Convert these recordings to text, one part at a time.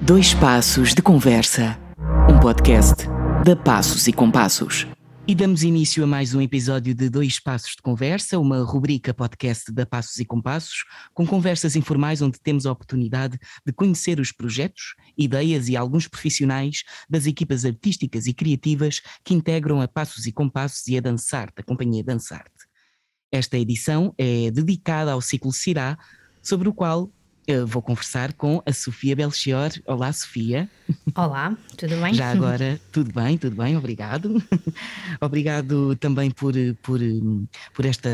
Dois Passos de Conversa, um podcast da Passos e Compassos. E damos início a mais um episódio de Dois Passos de Conversa, uma rubrica podcast da Passos e Compassos, com conversas informais onde temos a oportunidade de conhecer os projetos, ideias e alguns profissionais das equipas artísticas e criativas que integram a Passos e Compassos e a Dançarte, a companhia Dançarte. Esta edição é dedicada ao ciclo Cirá, sobre o qual eu vou conversar com a Sofia Belchior. Olá, Sofia. Olá, tudo bem? Já agora, tudo bem, tudo bem, obrigado. obrigado também por, por, por esta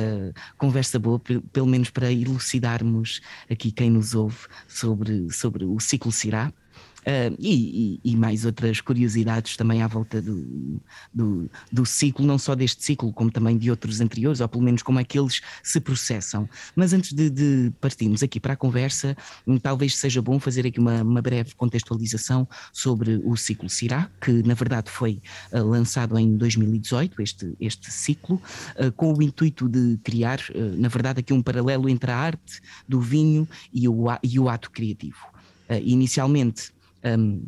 conversa boa, pelo menos para elucidarmos aqui quem nos ouve sobre, sobre o ciclo Cirá. Uh, e, e, mais outras curiosidades também à volta do, do, do, ciclo, não só deste ciclo, como também de outros anteriores, ou pelo menos como é que eles se processam. Mas antes de, de partirmos aqui para a conversa, hum, talvez seja bom fazer aqui uma, uma breve contextualização sobre o ciclo Cirá, que na verdade foi uh, lançado em 2018, este, este ciclo, uh, com o intuito de criar, na verdade, aqui um paralelo entre a arte do vinho e o, e o ato criativo. inicialmente, um,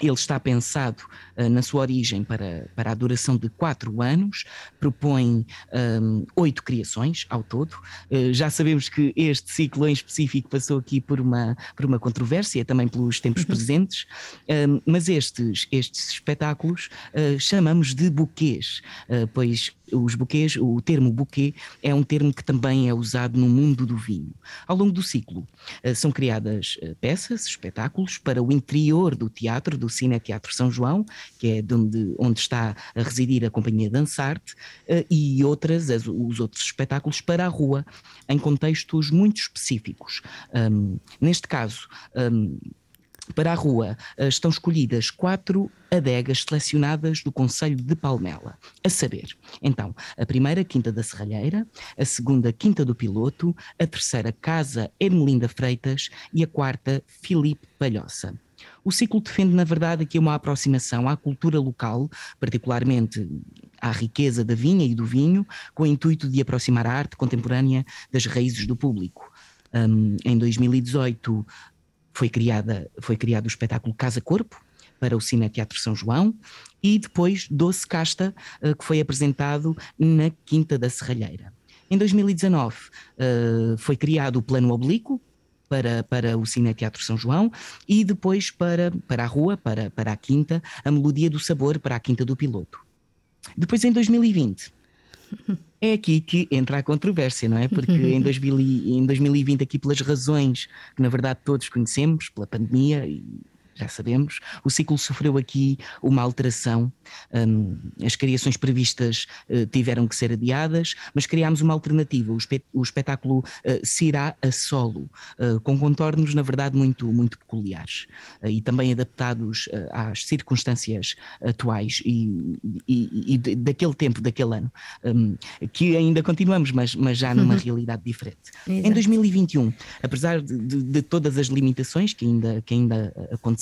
ele está pensado na sua origem para, para a duração de quatro anos, propõe um, oito criações ao todo. Uh, já sabemos que este ciclo em específico passou aqui por uma, por uma controvérsia, também pelos tempos uhum. presentes, um, mas estes, estes espetáculos uh, chamamos de buquês, pois os buquês, o termo buquê é um termo que também é usado no mundo do vinho. Ao longo do ciclo uh, são criadas uh, peças, espetáculos para o interior do teatro, do Cine Teatro São João, que é de onde, onde está a residir a Companhia Dançarte, uh, e outras, as, os outros espetáculos para a rua, em contextos muito específicos. Um, neste caso, um, para a rua estão escolhidas quatro adegas selecionadas do Conselho de Palmela, a saber, então, a primeira Quinta da Serralheira, a segunda Quinta do Piloto, a terceira Casa Ermelinda Freitas e a quarta Filipe Palhoça. O ciclo defende, na verdade, aqui uma aproximação à cultura local, particularmente à riqueza da vinha e do vinho, com o intuito de aproximar a arte contemporânea das raízes do público. Um, em 2018 foi, criada, foi criado o espetáculo Casa Corpo, para o Cine Teatro São João, e depois Doce Casta, uh, que foi apresentado na Quinta da Serralheira. Em 2019 uh, eh, foi criado o Plano Oblíquo, para, para o Cine Teatro São João e depois para, para a rua, para, para a Quinta, a Melodia do Sabor para a Quinta do Piloto. Depois em 2020 é aqui que entra a controvérsia, não é? Porque em, 2000, em 2020, aqui pelas razões que na verdade todos conhecemos, pela pandemia e já sabemos. O ciclo sofreu aqui uma alteração. Um, as criações previstas uh, tiveram que ser adiadas, mas criámos uma alternativa, o, espet o espetáculo uh, Cirá a solo, uh, com contornos, na verdade, muito, muito peculiares uh, e também adaptados às circunstâncias atuais e, e, e, daquele tempo, daquele ano, um, que ainda continuamos, mas, mas já numa uhum. realidade diferente. Exato. Em 2021, apesar de, de, de, todas as limitações que ainda, que ainda aconteceram,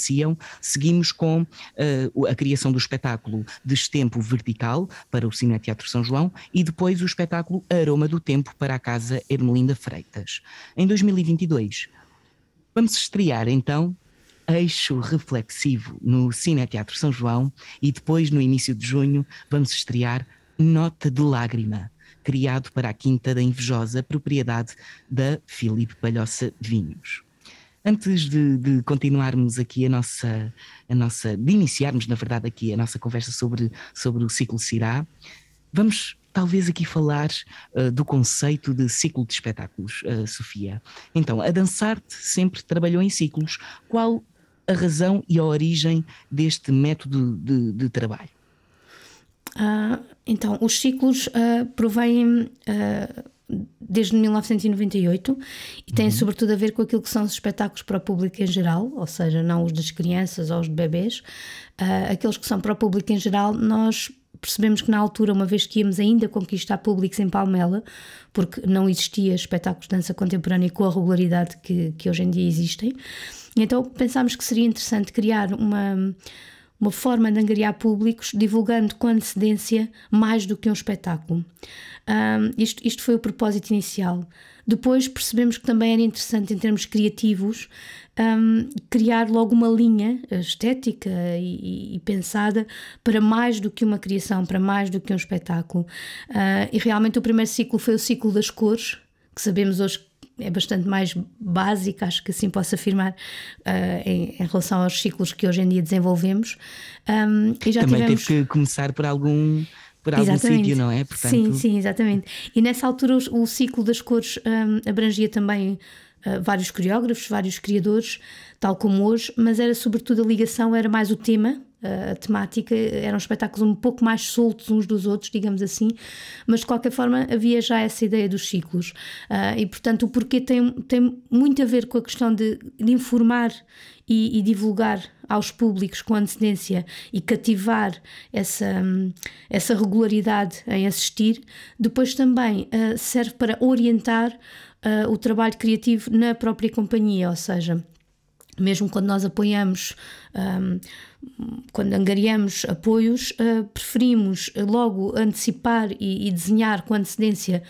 seguimos com uh, a criação do espetáculo Destempo Vertical para o Cine Teatro São João e depois o espetáculo Aroma do Tempo para a Casa Ermelinda Freitas. Em 2022, vamos estrear então Eixo Reflexivo no Cine Teatro São João e depois, no início de junho, vamos estrear Nota de Lágrima, criado para a Quinta da Invejosa, propriedade da Filipe Palhoça Vinhos. Antes de, de, continuarmos aqui a nossa, a nossa, de iniciarmos, na verdade, aqui a nossa conversa sobre, sobre o ciclo Cirá, vamos talvez aqui falar uh, do conceito de ciclo de espetáculos, uh, Sofia. Então, a Dançarte sempre trabalhou em ciclos. Qual a razão e a origem deste método de, de trabalho? Uh, então, os ciclos uh, provêm uh, desde 1998 e tem uhum. sobretudo a ver com aquilo que são os espetáculos para o público em geral, ou seja, não os das crianças ou os de bebês. Uh, aqueles que são para o público em geral, nós percebemos que na altura, uma vez que íamos ainda conquistar públicos em Palmela, porque não existia espetáculos de dança contemporânea com a regularidade que, que hoje em dia existem, então pensámos que seria interessante criar uma uma forma de angariar públicos, divulgando com antecedência mais do que um espetáculo. Um, isto, isto foi o propósito inicial. Depois percebemos que também era interessante, em termos criativos, um, criar logo uma linha estética e, e, pensada para mais do que uma criação, para mais do que um espetáculo. Uh, e realmente o primeiro ciclo foi o ciclo das cores, que sabemos hoje é bastante mais básica, acho que assim posso afirmar, uh, em, em, relação aos ciclos que hoje em dia desenvolvemos. Um, e já Também tivemos... teve que começar por algum por algum sítio, não é? Portanto... Sim, sim, exatamente. E nessa altura o, o ciclo das cores um, abrangia também uh, vários coreógrafos, vários criadores, tal como hoje, mas era sobretudo a ligação, era mais o tema, a temática, eram espetáculos um pouco mais soltos uns dos outros, digamos assim, mas de qualquer forma havia já essa ideia dos ciclos. Uh, e portanto, o porquê tem, tem muito a ver com a questão de, de informar e, e, divulgar aos públicos com antecedência e cativar essa, essa regularidade em assistir. Depois também uh, serve para orientar uh, o trabalho criativo na própria companhia, ou seja, mesmo quando nós apoiamos, um, quando angariamos apoios, uh, preferimos logo antecipar e, e, desenhar com antecedência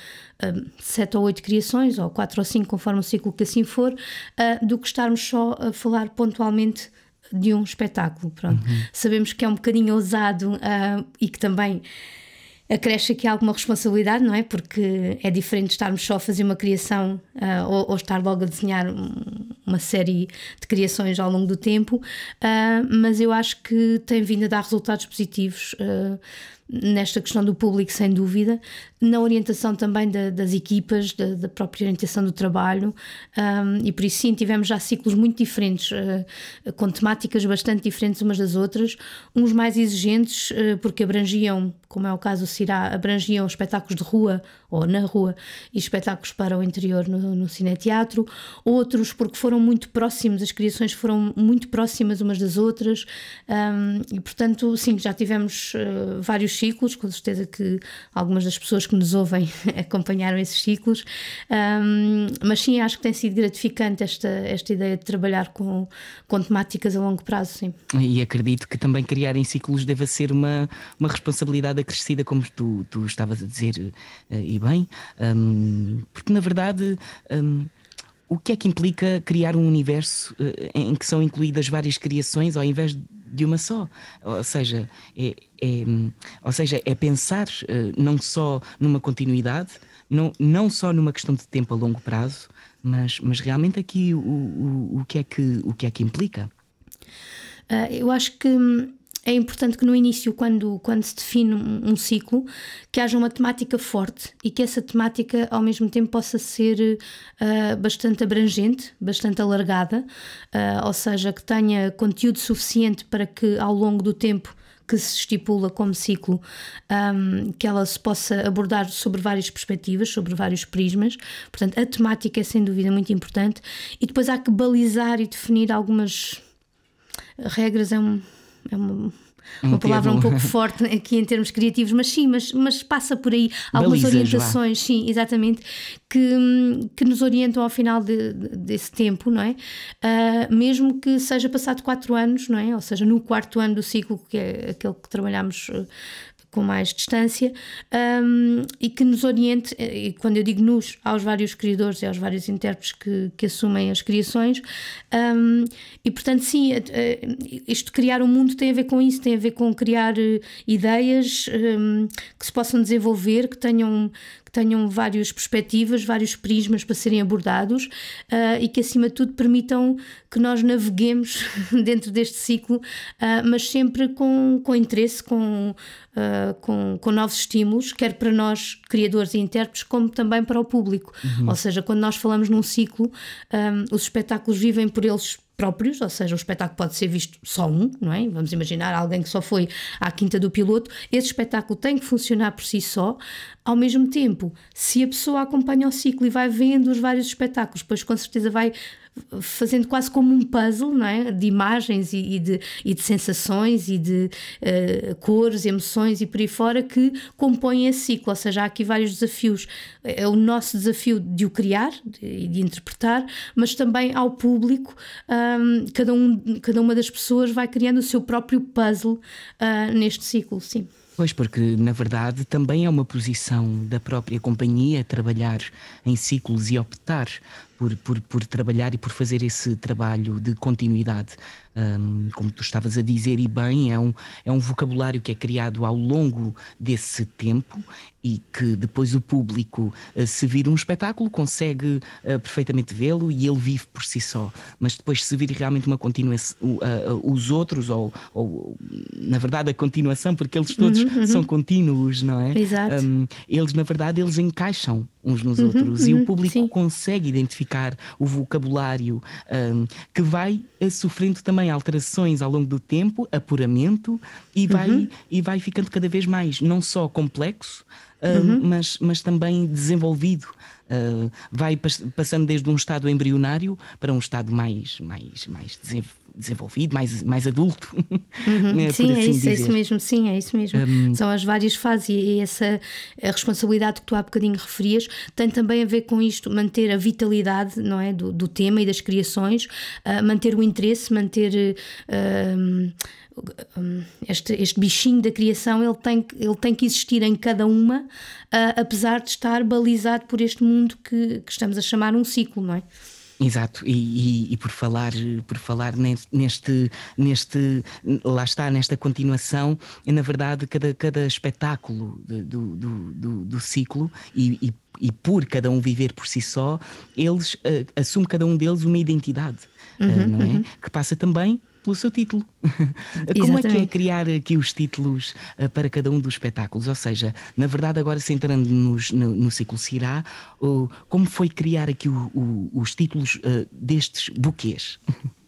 um, sete ou oito criações, ou quatro ou cinco, conforme o ciclo que assim for, uh, do que estarmos só a falar pontualmente de um espetáculo. Pronto. Uhum. Sabemos que é um bocadinho ousado uh, e que também acresce aqui alguma responsabilidade, não é? Porque é diferente estarmos só a fazer uma criação uh, ou, ou, estar logo a desenhar uma série de criações ao longo do tempo, uh, mas eu acho que tem vindo a dar resultados positivos. Uh, nesta questão do público, sem dúvida, na orientação também da, das equipas, da, da, própria orientação do trabalho, um, e por isso sim, tivemos já ciclos muito diferentes, uh, com temáticas bastante diferentes umas das outras, uns mais exigentes, uh, porque abrangiam, como é o caso do Cirá, abrangiam espetáculos de rua ou na rua e espetáculos para o interior no, no cineteatro, outros porque foram muito próximos, as criações foram muito próximas umas das outras, um, e portanto, sim, já tivemos uh, vários ciclos, com certeza que algumas das pessoas que nos ouvem acompanharam esses ciclos, um, mas sim, acho que tem sido gratificante esta, esta ideia de trabalhar com, com temáticas a longo prazo, sim. E acredito que também criar em ciclos deva ser uma, uma responsabilidade acrescida, como tu, tu estavas a dizer, eh, e bem, um, porque na verdade. Um, o que é que implica criar um universo uh, em que são incluídas várias criações ao invés de uma só? Ou seja, é, é ou seja, é pensar uh, não só numa continuidade, não, não só numa questão de tempo a longo prazo, mas, mas realmente aqui o, o, o, que, é que, o que é que implica? Uh, eu acho que hum, é importante que no início, quando, quando se define um, um, ciclo, que haja uma temática forte e que essa temática ao mesmo tempo possa ser uh, bastante abrangente, bastante alargada, uh, ou seja, que tenha conteúdo suficiente para que ao longo do tempo que se estipula como ciclo, um, que ela se possa abordar sobre várias perspectivas, sobre vários prismas. Portanto, a temática é sem dúvida muito importante e depois há que balizar e definir algumas regras. É um é uma, uma palavra um pouco forte aqui em termos criativos, mas sim, mas, mas passa por aí algumas orientações, sim, exatamente, que, que nos orientam ao final de, de, desse tempo, não é? Uh, mesmo que seja passado quatro anos, não é? Ou seja, no quarto ano do ciclo, que é aquele que trabalhamos com mais distância um, e que nos oriente, e quando eu digo nos, aos vários criadores e aos vários intérpretes que, que assumem as criações. Um, e portanto, sim, isto criar um mundo tem a ver com isso, tem a ver com criar ideias um, que se possam desenvolver, que tenham, que tenham várias perspectivas, vários prismas para serem abordados uh, e que, acima de tudo, permitam que nós naveguemos dentro deste ciclo, uh, mas sempre com, com interesse, com, uh, com, com novos estímulos, quer para nós, criadores e intérpretes, como também para o público. Uhum. Ou seja, quando nós falamos num ciclo, um, os espetáculos vivem por eles próprios, ou seja, o espetáculo pode ser visto só um, não é? Vamos imaginar alguém que só foi à quinta do piloto, esse espetáculo tem que funcionar por si só. Ao mesmo tempo, se a pessoa acompanha o ciclo e vai vendo os vários espetáculos, depois com certeza vai fazendo quase como um puzzle não é? de imagens e, e de, e de sensações e de uh, cores, emoções e por aí fora que compõem esse ciclo. Ou seja, há aqui vários desafios. É o nosso desafio de o criar e de, de, interpretar, mas também ao público, um, cada, um, cada uma das pessoas vai criando o seu próprio puzzle uh, neste ciclo, sim. Pois, porque na verdade também é uma posição da própria companhia trabalhar em ciclos e optar por, por, por trabalhar e por fazer esse trabalho de continuidade. Um, como tu estavas a dizer, e bem, é um, é um vocabulário que é criado ao longo desse tempo e que depois o público, uh, se vir um espetáculo, consegue uh, perfeitamente vê-lo e ele vive por si só. Mas depois, se vir realmente uma continuação, uh, os outros, ou, ou, na verdade a continuação, porque eles todos uhum, uhum. são contínuos, não é? Exato. Um, eles, na verdade, eles encaixam uns nos uhum, outros e o uhum, público sim. consegue identificar o vocabulário um, que vai sofrendo também alterações ao longo do tempo, apuramento e vai, uhum. e vai ficando cada vez mais não só complexo, uh, mas, mas também desenvolvido. Uh, vai passando desde um estado embrionário para um estado mais, mais, mais desenvolvido, mais, mais adulto. Uhum. É, sim, é assim isso, é isso mesmo, sim, é isso mesmo. Um... São as várias fases e essa a responsabilidade que tu há bocadinho referias tem também a ver com isto, manter a vitalidade não é, do, do tema e das criações, uh, manter o interesse, manter. Uh, este, este bichinho da criação ele tem, ele tem que existir em cada uma, uh, apesar de estar balizado por este mundo que, que estamos a chamar um ciclo, não é? Exato, e, e, e, por falar, por falar neste, neste, lá está, nesta continuação, é na verdade cada, cada espetáculo do, do, do, do ciclo e, e, e, por cada um viver por si só, eles uh, assume cada um deles uma identidade, uhum, uh, não é? Uhum. Que passa também pelo seu título. Como é que é criar aqui os títulos uh, para cada um dos espetáculos? Ou seja, na verdade, agora centrando nos, no, no ciclo Cirá, uh, como foi criar aqui o, o, os títulos uh, destes buquês?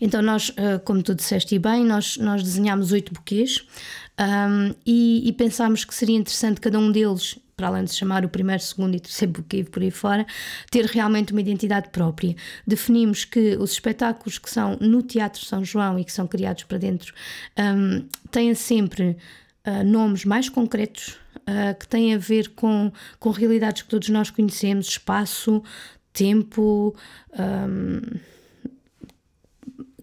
Então, nós, como tu disseste bem, nós, nós desenhámos oito buquês um, e, e pensámos que seria interessante cada um deles para além de se chamar o primeiro, segundo e terceiro buquê por aí fora, ter realmente uma identidade própria. Definimos que os espetáculos que são no Teatro São João e que são criados para dentro um, têm sempre uh, nomes mais concretos. Uh, que têm a ver com, com realidades que todos nós conhecemos, espaço, tempo, um,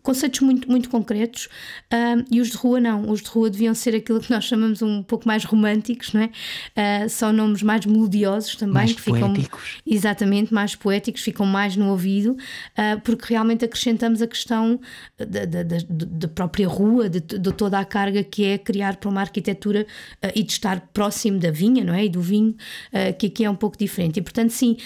conceitos muito, muito concretos uh, e os de rua não. Os de rua deviam ser aquilo que nós chamamos um pouco mais românticos, não é? Uh, são nomes mais melodiosos também, mais que ficam poéticos. exatamente mais poéticos, ficam mais no ouvido, uh, porque realmente acrescentamos a questão da, da, da, da própria rua, de, de, toda a carga que é criar para uma arquitetura e de estar próximo da vinha, não é? E do vinho, que aqui é um pouco diferente. E portanto, sim,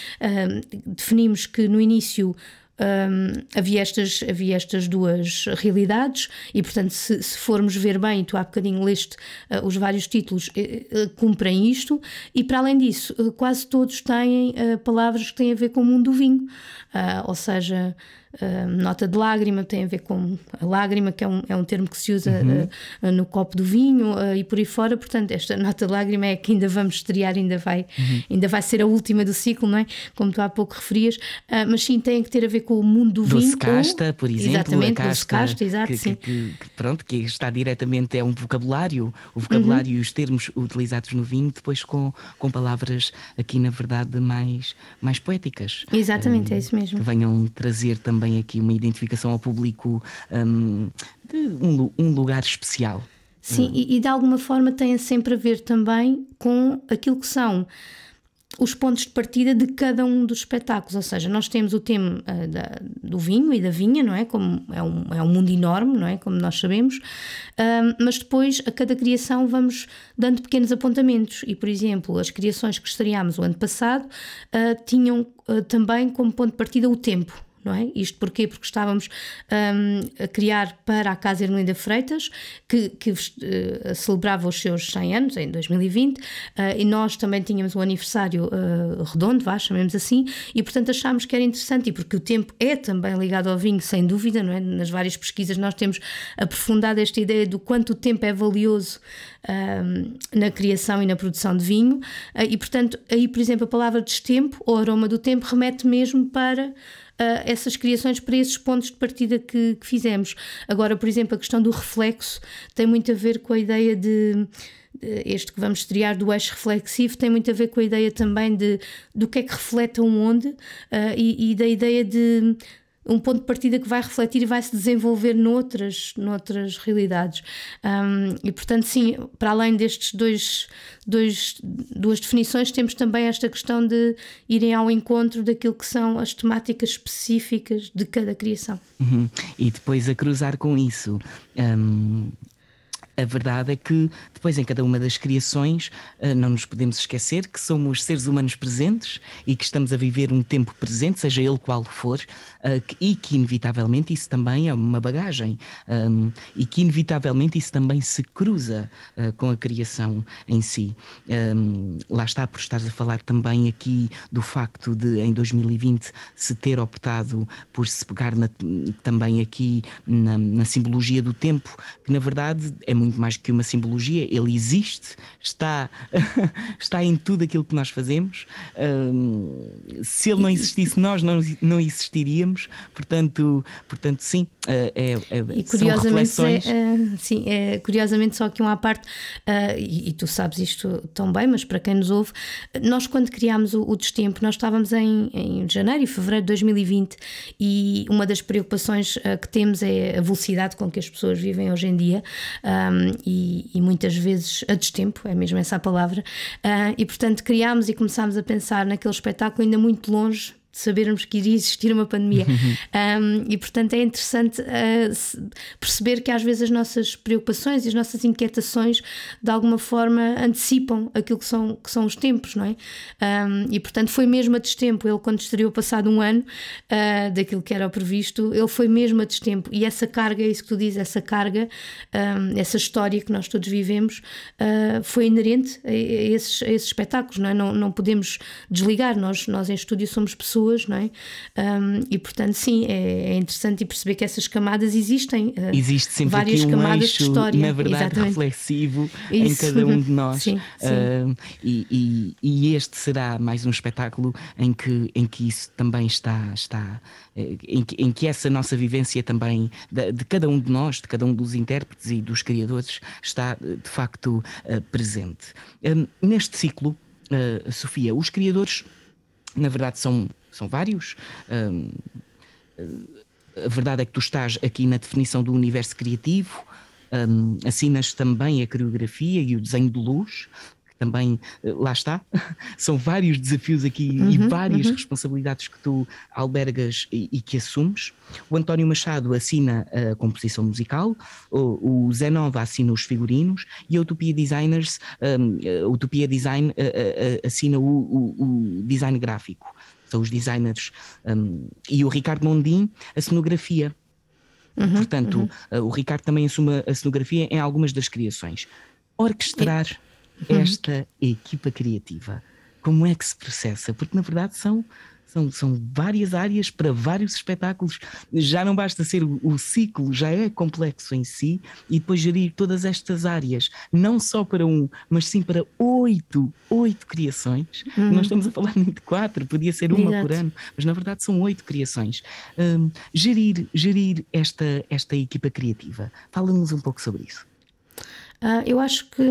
definimos que no início um, havia, estas, havia estas duas realidades, e portanto, se, se formos ver bem, tu há bocadinho leste uh, os vários títulos, uh, uh, cumprem isto, e para além disso, quase todos têm palavras que têm a ver com o mundo do vinho, ou seja, Uh, nota de lágrima tem a ver com a lágrima, que é um, é um termo que se usa uhum. uh, no copo do vinho uh, e por aí fora. Portanto, esta nota de lágrima é que ainda vamos estrear, ainda vai, uhum. ainda vai ser a última do ciclo, não é? Como tu há pouco referias, mas sim tem que ter a ver com o mundo do doce vinho. casta, por exemplo, exatamente, a casca, casta, exato, que, sim. Que, que, pronto, que está diretamente, é um vocabulário, o vocabulário uhum. e os termos utilizados no vinho, depois com, com palavras aqui, na verdade, mais, mais poéticas. Exatamente, é isso mesmo. Que venham trazer também aqui uma identificação ao público um, de um, um lugar especial. Sim, e, e, de alguma forma tem sempre a ver também com aquilo que são os pontos de partida de cada um dos espetáculos, ou seja, nós temos o tema uh, da, do vinho e da vinha, não é? Como é um, é um mundo enorme, não é? Como nós sabemos, uh, mas depois a cada criação vamos dando pequenos apontamentos e, por exemplo, as criações que estreámos o ano passado uh, tinham também como ponto de partida o tempo, não é? Isto porquê? Porque estávamos um, a criar para a Casa Ermelinda Freitas, que, que uh, celebrava os seus 100 anos em 2020, uh, eh, e nós também tínhamos um aniversário uh, redondo, vá, chamemos assim, e portanto achámos que era interessante, e porque o tempo é também ligado ao vinho, sem dúvida, não é? Nas várias pesquisas nós temos aprofundado esta ideia do quanto o tempo é valioso um, na criação e na produção de vinho, e portanto aí, por exemplo, a palavra destempo ou aroma do tempo remete mesmo para essas criações para esses pontos de partida que, que fizemos. Agora, por exemplo, a questão do reflexo tem muito a ver com a ideia de este que vamos estrear do eixo reflexivo tem muito a ver com a ideia também de do que é que reflete onde uh, e, e, da ideia de um ponto de partida que vai refletir e vai se desenvolver noutras, noutras realidades. Um, e portanto, sim, para além destes dois, dois, duas definições, temos também esta questão de irem ao encontro daquilo que são as temáticas específicas de cada criação. Uhum. E depois a cruzar com isso. Um, a verdade é que depois em cada uma das criações eh, não nos podemos esquecer que somos seres humanos presentes e que estamos a viver um tempo presente, seja ele qual for, eh, e que inevitavelmente isso também é uma bagagem ehm, e que inevitavelmente isso também se cruza eh, com a criação em si. Ehm, lá está, por estás a falar também aqui do facto de em 2020 se ter optado por se pegar na, também aqui na, na simbologia do tempo, que na verdade é muito mais que uma simbologia, ele existe, está, está em tudo aquilo que nós fazemos. se ele não existisse, nós não, não existiríamos. Portanto, portanto sim, uh, é, é, e curiosamente, é, uh, sim, é, curiosamente, só que uma parte, uh, e, e, tu sabes isto tão bem, mas para quem nos ouve, nós quando criámos o, o Destempo, nós estávamos em, em janeiro e fevereiro de 2020 e uma das preocupações que temos é a velocidade com que as pessoas vivem hoje em dia. Um, e, e, muitas vezes a destempo, é mesmo essa a palavra, uh, e portanto criámos e começámos a pensar naquele espetáculo ainda muito longe sabermos que iria existir uma pandemia. um, e, portanto, é interessante uh, perceber que às vezes as nossas preocupações e as nossas inquietações de alguma forma antecipam aquilo que são, que são os tempos, não é? Um, e, portanto, foi mesmo a destempo. Ele, quando estreou passado um ano uh, daquilo que era previsto, ele foi mesmo a destempo. E essa carga, é isso que tu dizes, essa carga, um, essa história que nós todos vivemos, uh, foi inerente a, a, esses, a esses espetáculos, não é? Não, não podemos desligar. Nós, nós em estúdio somos pessoas pessoas, não é? Um, e portanto, sim, é, é, interessante perceber que essas camadas existem. Uh, Existe sempre várias aqui um camadas eixo, de história. Na verdade, Exatamente. reflexivo Isso. em cada um de nós. sim, sim. Uh, e, e, e, este será mais um espetáculo em que, em que isso também está. está eh, em que, em que essa nossa vivência também de, de, cada um de nós, de cada um dos intérpretes e dos criadores, está de facto uh, presente. Um, neste ciclo, uh, Sofia, os criadores, na verdade, são são vários. Um, a verdade é que tu estás aqui na definição do universo criativo, um, assinas também a coreografia e o desenho de luz, também eh, lá está, são vários desafios aqui uhum, e várias uhum. responsabilidades que tu albergas e, e, que assumes. O António Machado assina a composição musical, o, o Zé Nova assina os figurinos e a Utopia Designers, um, a Utopia Design a, a, assina o, o, o design gráfico são os designers, um, e o Ricardo Mondim, a cenografia. Uhum, Portanto, uhum. Uh, o Ricardo também assume a cenografia em algumas das criações. Orquestrar uhum. esta equipa criativa, como é que se processa? Porque na verdade são são, são várias áreas para vários espetáculos. Já não basta ser o, o, ciclo, já é complexo em si, e depois gerir todas estas áreas, não só para um, mas sim para oito, oito criações. Uhum. Nós estamos a falar de quatro, podia ser uma Exato. por ano, mas na verdade são oito criações. Um, gerir gerir esta, esta equipa criativa. Fala-nos um pouco sobre isso. Uh, eu acho que.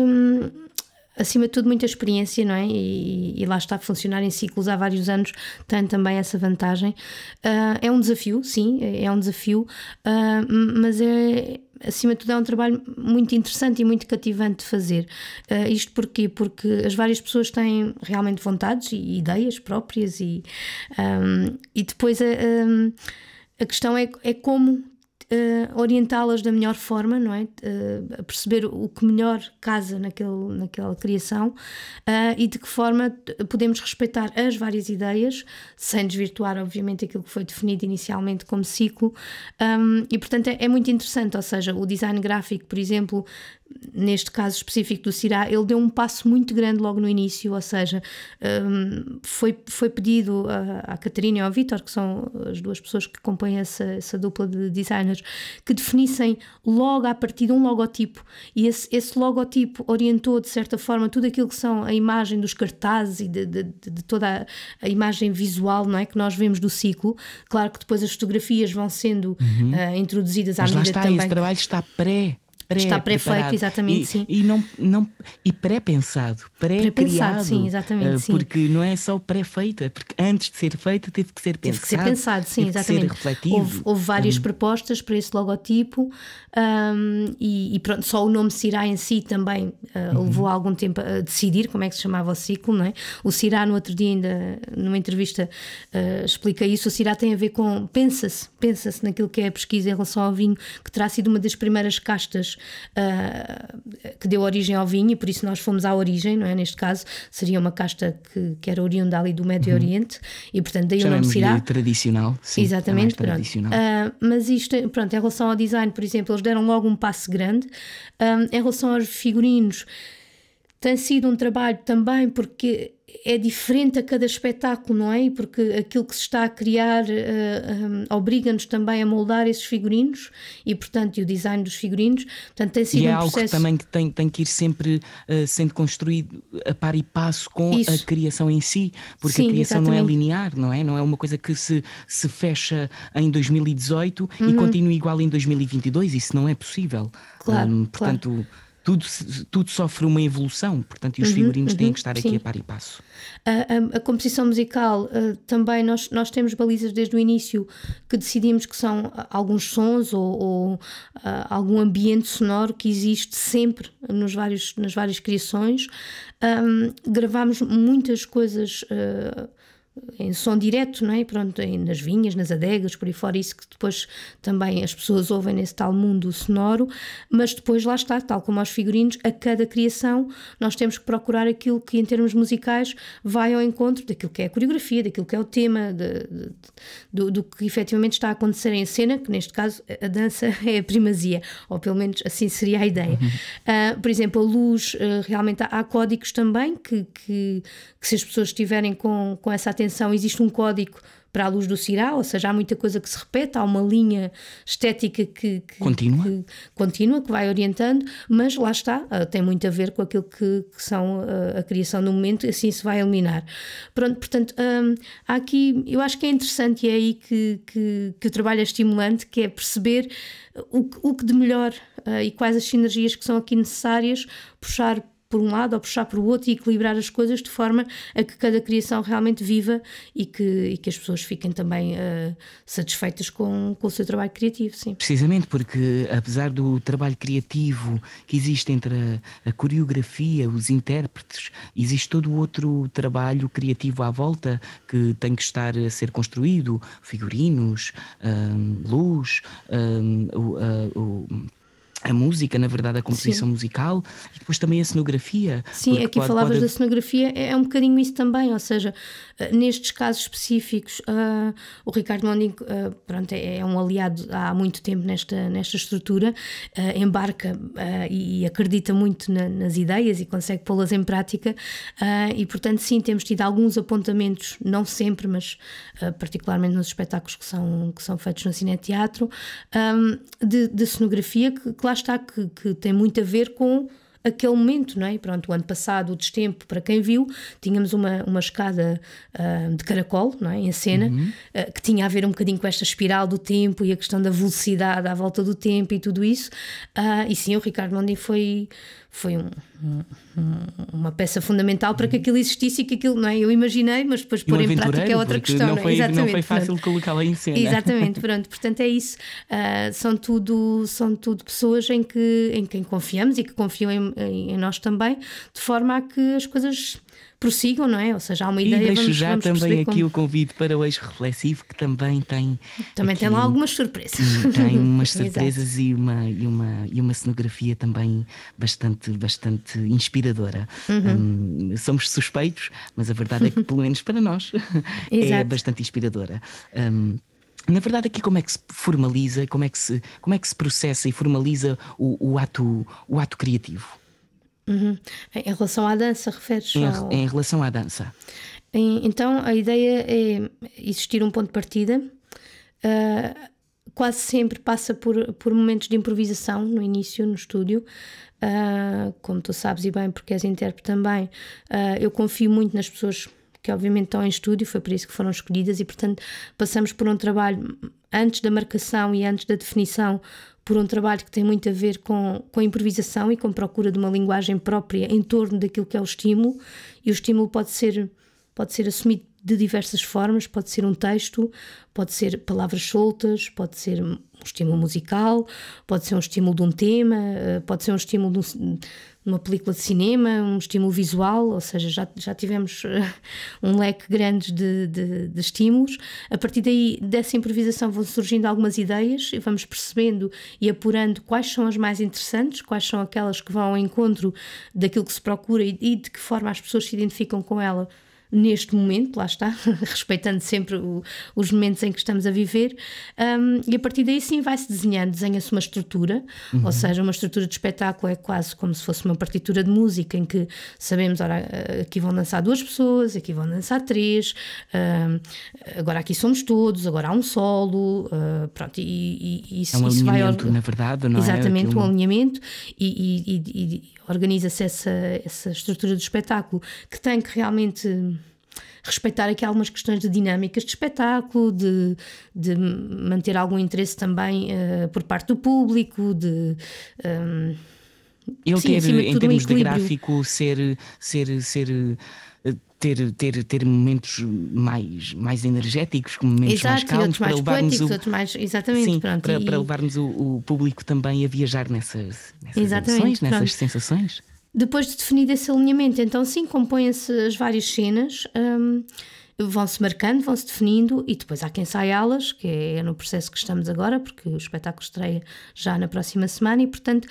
Acima de tudo, muita experiência, não é? E, e, lá está a funcionar em ciclos há vários anos, tem também essa vantagem. Uh, é um desafio, sim, é, é um desafio, uh, mas é. Acima de tudo, é um trabalho muito interessante e muito cativante de fazer. Uh, isto porquê? Porque as várias pessoas têm realmente vontades e ideias próprias, e, um, e depois a, a questão é, é como uh, orientá-las da melhor forma, não é? Uh, perceber o que melhor casa naquele, naquela criação uh, e de que forma podemos respeitar as várias ideias, sem desvirtuar, obviamente, aquilo que foi definido inicialmente como ciclo. Um, e, portanto, é, é muito interessante, ou seja, o design gráfico, por exemplo, neste caso específico do Cirá, ele deu um passo muito grande logo no início, ou seja, um, foi, foi pedido à Catarina e ao Vitor, que são as duas pessoas que compõem essa, essa dupla de designers, que definissem logo a partir de um logotipo, e esse, esse logotipo orientou de certa forma tudo aquilo que são a imagem dos cartazes e de, de, de toda a, a, imagem visual não é, que nós vemos do ciclo. Claro que depois as fotografias vão sendo uhum. uh, introduzidas à Mas medida lá está, também. Esse trabalho está pré pré está pré-feito, exatamente, e, sim. E, não, não, e pré-pensado, pré-criado. sim, exatamente, uh, sim. Porque não é só pré-feita, porque antes de ser feita teve que ser pensado. Teve que ser pensado, sim, exatamente. refletido. Houve, houve várias Uhum. propostas para esse logotipo um, e, e pronto, só o nome Cirá em si também uh, Uhum. levou algum tempo a decidir como é que se chamava o ciclo, não é? O Cirá, no outro dia, ainda numa entrevista, uh, explica isso. O Cirá tem a ver com. Pensa-se, pensa-se naquilo que é a pesquisa em relação ao vinho, que terá sido uma das primeiras castas uh, que deu origem ao vinho e por isso nós fomos à origem, não é? Neste caso, seria uma casta que, que era oriunda ali do Médio Oriente e, portanto, daí o nome Cirá. tradicional. Sim, é Exatamente, pronto. tradicional. Ah, mas isto, pronto, em relação ao design, por exemplo, eles deram logo um passo grande. Ah, em relação aos figurinos, tem sido um trabalho também porque é diferente a cada espetáculo, não é? Porque aquilo que se está a criar ah, ah, obriga-nos também a moldar esses figurinos e, portanto, e o design dos figurinos. Portanto, tem sido E é um algo processo. que também que tem, tem que ir sempre uh, sendo construído a par e passo com Isso. a criação em si, porque Sim, a criação não é exatamente. linear, não é? Não é uma coisa que se, se fecha em 2018 Uhum. e continua igual em 2022, isso não é possível. Claro, Hum, claro. Tudo, tudo sofre uma evolução, portanto, e os figurinos têm que estar aqui Uhum, sim. a par e passo. A, a- a composição musical uh, também nós, nós temos balizas desde o início que decidimos que são alguns sons ou, ou, uh, algum ambiente sonoro que existe sempre nos vários, nas várias criações. Um, gravámos muitas coisas. uh, em som direto, não é? Pronto, nas vinhas, nas adegas, por aí fora, isso que depois também as pessoas ouvem nesse tal mundo sonoro, mas depois lá está, tal como aos figurinos, a cada criação nós temos que procurar aquilo que em termos musicais vai ao encontro daquilo que é a coreografia, daquilo que é o tema, de- de- do, do que efetivamente está a acontecer em cena, que neste caso a dança é a primazia, ou pelo menos assim seria a ideia. Ah, por exemplo, a luz, ah, realmente há, há códigos também que, que, que se as pessoas estiverem com, com essa atenção, existe um código para a luz do cirá, ou seja, há muita coisa que se repete, há uma linha estética que, que- Contínua. que, contínua, que vai orientando, mas lá está, ah, tem muito a ver com aquilo que, que são ah, a criação do momento, assim se vai eliminar. Pronto, portanto, hum, há aqui, eu acho que é interessante e é aí que, que, que o trabalho é estimulante, que é perceber o, que- o que de melhor ah, e quais as sinergias que são aqui necessárias, puxar por um lado ou puxar por o outro e equilibrar as coisas de forma a que cada criação realmente viva e que, e que as pessoas fiquem também ah, satisfeitas com, com o seu trabalho criativo, sim. Precisamente porque, apesar do trabalho criativo que existe entre a, a coreografia, os intérpretes, existe todo o outro trabalho criativo à volta que tem que estar a ser construído: figurinos, hum, luz, hum, o- o- a música, na verdade, a composição musical e depois também a cenografia. Sim, aqui pode- falavas pode- da cenografia, é é um bocadinho isso também, ou seja, nestes casos específicos, ah, o Ricardo Monding ah, pronto, é, é um aliado há muito tempo nesta, nesta estrutura, ah, embarca e, e acredita muito na- nas ideias e consegue pô-las em prática, e portanto, sim, temos tido alguns apontamentos, não sempre, mas particularmente nos espetáculos que são, que são feitos no cineteatro, ah, de, de cenografia, que, que lá está, que, que tem muito a ver com aquele momento, não é? Pronto, o ano passado, o destempo, para quem viu, tínhamos uma, uma escada ah, de caracol, não é? Em cena, ah, que tinha a ver um bocadinho com esta espiral do tempo e a questão da velocidade à volta do tempo e tudo isso. Ah, e sim, o Ricardo Mondin foi, foi um- um- um- uma peça fundamental para que aquilo existisse e que aquilo, não é? Eu imaginei, mas depois um pôr em prática é outra questão, não não é? foi, não Exatamente, foi pronto. fácil colocá-la em cena. Exatamente, pronto, portanto é isso. Ah, são, tudo, são tudo pessoas em, que, em quem confiamos e que confiam em, em- em nós também, de forma a que as coisas prossigam, não é? Ou seja, há uma E ideia. deixo vamos, já vamos também aqui como- o convite para o eixo reflexivo, que também tem. Também tem lá algumas surpresas. Tem umas surpresas e uma, e, uma, e uma cenografia também bastante, bastante inspiradora. Uhum. Hum, somos suspeitos, mas a verdade é que, pelo menos para nós, é bastante inspiradora. Hum, na verdade, aqui como é que se formaliza, como é que se, como é que se processa e formaliza o, o ato, o ato criativo? Uhum. Em relação à dança, referes? Em, ao... em relação à dança. Então, a ideia é existir um ponto de partida. Uh, quase sempre passa por, por momentos de improvisação no início, no estúdio. Uh, como tu sabes e bem, porque és intérprete também, uh, eu confio muito nas pessoas que obviamente estão em estúdio, foi por isso que foram escolhidas e portanto passamos por um trabalho antes da marcação e antes da definição por um trabalho que tem muito a ver com, com a improvisação e com a procura de uma linguagem própria em torno daquilo que é o estímulo. E o estímulo pode ser pode ser assumido de diversas formas, pode ser um texto, pode ser palavras soltas, pode ser um estímulo musical, pode ser um estímulo de um tema, eh, pode ser um estímulo de, um, uma película de cinema, um estímulo visual, ou seja, já, já tivemos eh, um leque grande de, de, de estímulos. A partir daí, dessa improvisação, vão surgindo algumas ideias e vamos percebendo e apurando quais são as mais interessantes, quais são aquelas que vão ao encontro daquilo que se procura e, e de que forma as pessoas se identificam com ela neste momento, lá está, respeitando sempre o, os momentos em que estamos a viver, um, e a partir daí sim vai-se desenhando, desenha-se uma estrutura, uhum. ou seja, uma estrutura de espetáculo é quase como se fosse uma partitura de música em que sabemos, ora, aqui vão dançar duas pessoas, aqui vão dançar três, um, agora aqui somos todos, agora há um solo, uh, pronto, e, e, e isso, é um isso vai. Na verdade, não Exatamente, é? Exatamente, um alinhamento, e, e organiza-se essa, essa estrutura do espetáculo que tem que realmente respeitar aqui algumas questões de dinâmicas de espetáculo, de, de manter algum interesse também uh, por parte do público, de. Um, ehm, Ele sim, ter, em termos um de gráfico, ser, ser, ser ter, ter, ter momentos mais, mais energéticos, momentos Exato, mais calmos, para levarmos o, outros mais, exatamente, sim, pronto, para, e... para levarmos o, o, público também a viajar nessas, nessas emoções, nessas sensações. Depois de definido esse alinhamento, então sim, compõem-se as várias cenas, um, vão-se marcando, vão-se definindo e depois há quem ensaiá-las, que é no processo que estamos agora, porque o espetáculo estreia já na próxima semana e, portanto,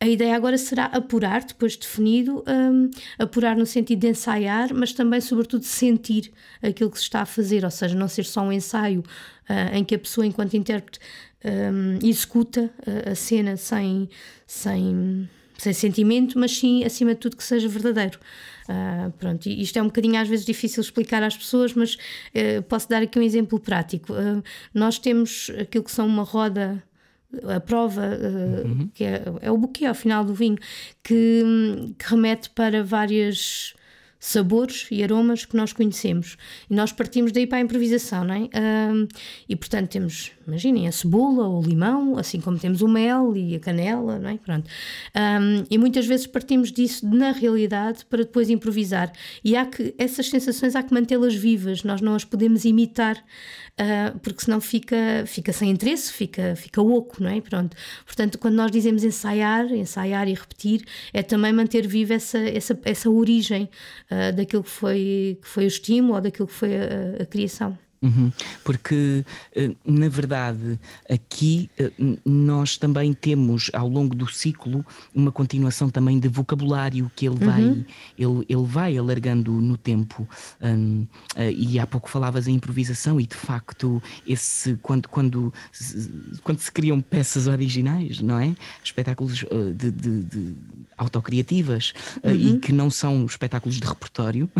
a ideia agora será apurar, depois de definido, um, apurar no sentido de ensaiar, mas também, sobretudo, sentir aquilo que se está a fazer, ou seja, não ser só um ensaio uh, em que a pessoa, enquanto intérprete, um, executa a, a cena sem. sem sem sentimento, mas sim, acima de tudo, que seja verdadeiro. Uh, pronto, isto é um bocadinho às vezes difícil explicar às pessoas, mas uh, posso dar aqui um exemplo prático. Uh, nós temos aquilo que são uma roda a prova, uhum. que é, é, o buquê ao final do vinho, que, que remete para várias sabores e aromas que nós conhecemos. E nós partimos daí para a improvisação, não é? Um, e portanto temos, imaginem, a cebola o limão, assim como temos o mel e a canela, não é? Pronto. Um, e muitas vezes partimos disso na realidade para depois improvisar. E há que, essas sensações há que mantê-las vivas, nós não as podemos imitar uh, porque senão fica, fica sem interesse, fica, fica oco, não é? Pronto. Portanto, quando nós dizemos ensaiar, ensaiar e repetir, é também manter viva essa, essa, essa origem uh, daquilo que foi, que foi o estímulo ou daquilo que foi a, a criação. Uhum. Porque, eh, na verdade, aqui eh, nós também temos ao longo do ciclo uma continuação também de vocabulário que ele vai, uhum. ele, ele vai alargando no tempo. Um, eh, e há pouco falavas em improvisação, e de facto, esse, quando, quando, quando se criam peças originais, não é? Espetáculos de, de, de autocriativas uhum. e que não são espetáculos de repertório,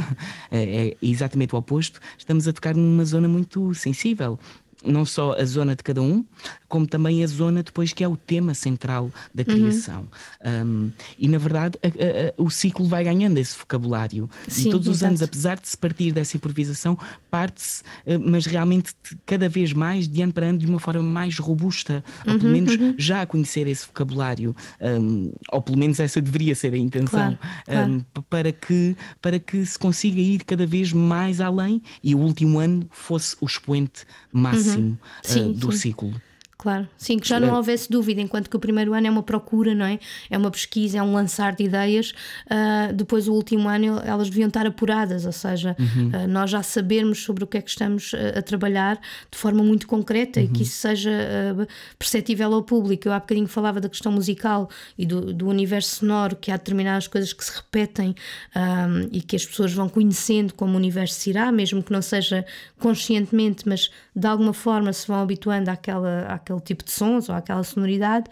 é, é exatamente o oposto, estamos a tocar numa zona muito sensível não só a zona de cada um, como também a zona depois que é o tema central da uhum. criação. Uhum. Um, e na verdade a, a, a, o ciclo vai ganhando esse vocabulário. Sim, e todos os anos, apesar de se partir dessa improvisação, parte-se, uh, mas realmente cada vez mais, de ano para ano, de uma forma mais robusta, uhum, ou pelo menos uhum. já a conhecer esse vocabulário, um, ou pelo menos essa deveria ser a intenção, claro, claro. Um, para, que, para que se consiga ir cada vez mais além e o último ano fosse o expoente máximo uhum. sim, uh, do sim. ciclo. Claro, sim, que já não houvesse dúvida, enquanto que o primeiro ano é uma procura, não é? É uma pesquisa, é um lançar de ideias. Uh, depois, o último ano, elas deviam estar apuradas, ou seja, uhum. uh, nós já sabermos sobre o que é que estamos a, a trabalhar de forma muito concreta uhum. e que isso seja uh, perceptível ao público. Eu há bocadinho falava da questão musical e do, do universo sonoro, que há determinadas coisas que se repetem um, e que as pessoas vão conhecendo como o universo se irá, mesmo que não seja conscientemente, mas de alguma forma se vão habituando àquela, àquele tipo de sons ou àquela sonoridade.